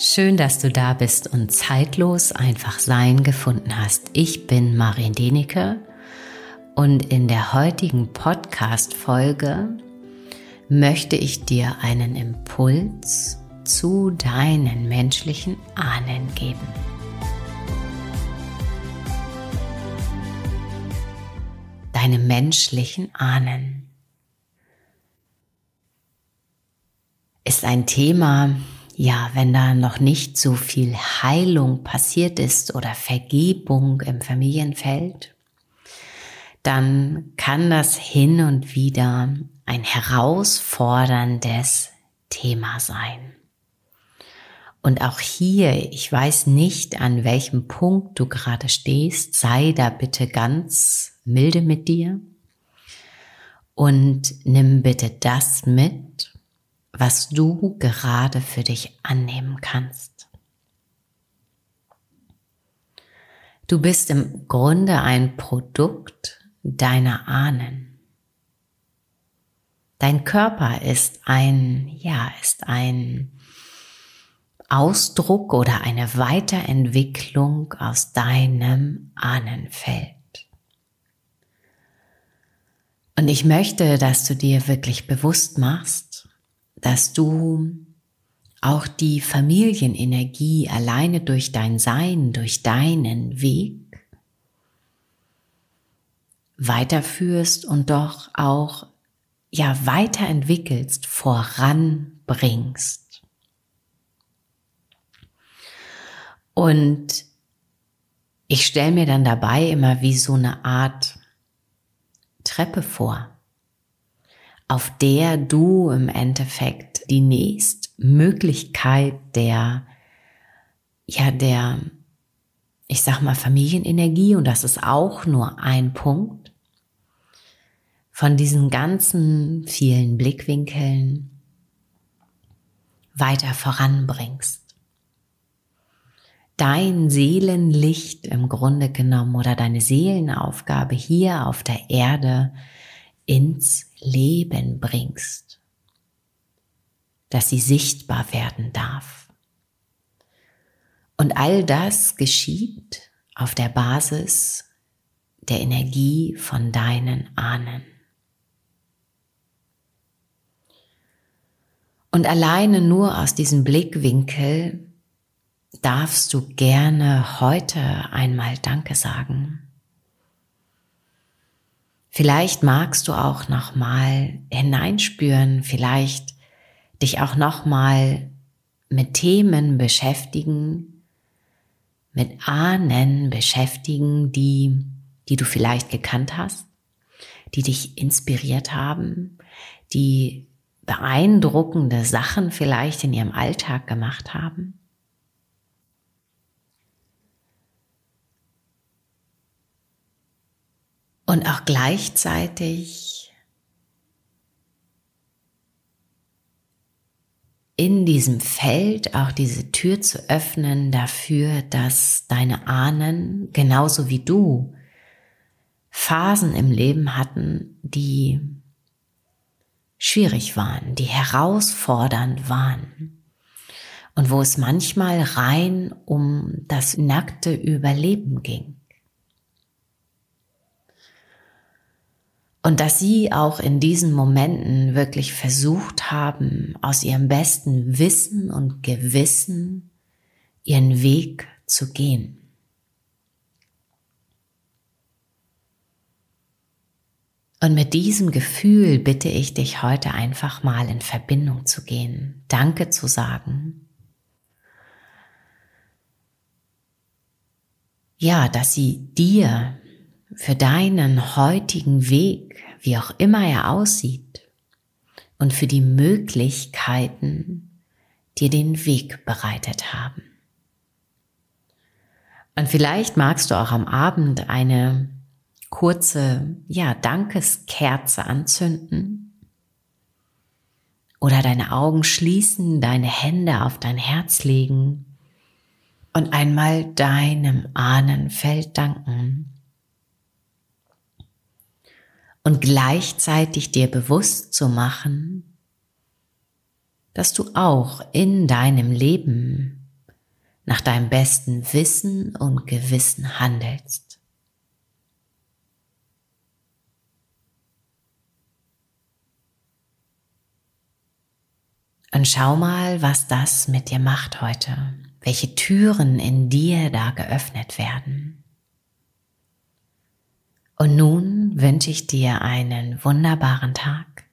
Schön, dass du da bist und zeitlos einfach sein gefunden hast. Ich bin Marin Denecke und in der heutigen Podcast-Folge möchte ich dir einen Impuls zu deinen menschlichen Ahnen geben. Deine menschlichen Ahnen ist ein Thema, ja, wenn da noch nicht so viel Heilung passiert ist oder Vergebung im Familienfeld, dann kann das hin und wieder ein herausforderndes Thema sein. Und auch hier, ich weiß nicht, an welchem Punkt du gerade stehst, sei da bitte ganz milde mit dir und nimm bitte das mit, was du gerade für dich annehmen kannst. Du bist im Grunde ein Produkt deiner Ahnen. Dein Körper ist ein, ja, ist ein Ausdruck oder eine Weiterentwicklung aus deinem Ahnenfeld. Und ich möchte, dass du dir wirklich bewusst machst, dass du auch die Familienenergie alleine durch dein Sein, durch deinen Weg weiterführst und doch auch ja weiterentwickelst, voranbringst. Und ich stelle mir dann dabei immer wie so eine Art Treppe vor auf der du im Endeffekt die nächste Möglichkeit der, ja, der, ich sag mal, Familienenergie, und das ist auch nur ein Punkt, von diesen ganzen vielen Blickwinkeln weiter voranbringst. Dein Seelenlicht im Grunde genommen oder deine Seelenaufgabe hier auf der Erde ins Leben bringst, dass sie sichtbar werden darf. Und all das geschieht auf der Basis der Energie von deinen Ahnen. Und alleine nur aus diesem Blickwinkel darfst du gerne heute einmal Danke sagen Vielleicht magst du auch noch mal hineinspüren, vielleicht dich auch noch mal mit Themen beschäftigen, mit Ahnen beschäftigen, die die du vielleicht gekannt hast, die dich inspiriert haben, die beeindruckende Sachen vielleicht in ihrem Alltag gemacht haben. Und auch gleichzeitig in diesem Feld auch diese Tür zu öffnen dafür, dass deine Ahnen genauso wie du Phasen im Leben hatten, die schwierig waren, die herausfordernd waren und wo es manchmal rein um das nackte Überleben ging. Und dass sie auch in diesen Momenten wirklich versucht haben, aus ihrem besten Wissen und Gewissen ihren Weg zu gehen. Und mit diesem Gefühl bitte ich dich heute einfach mal in Verbindung zu gehen, Danke zu sagen. Ja, dass sie dir für deinen heutigen Weg, wie auch immer er aussieht, und für die Möglichkeiten, dir den Weg bereitet haben. Und vielleicht magst du auch am Abend eine kurze, ja, Dankeskerze anzünden oder deine Augen schließen, deine Hände auf dein Herz legen und einmal deinem Ahnenfeld danken und gleichzeitig dir bewusst zu machen, dass du auch in deinem Leben nach deinem besten Wissen und Gewissen handelst. Und schau mal, was das mit dir macht heute, welche Türen in dir da geöffnet werden. Und nun wünsche ich dir einen wunderbaren Tag.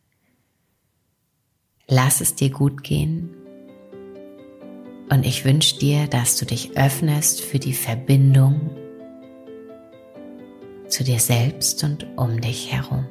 Lass es dir gut gehen. Und ich wünsche dir, dass du dich öffnest für die Verbindung zu dir selbst und um dich herum.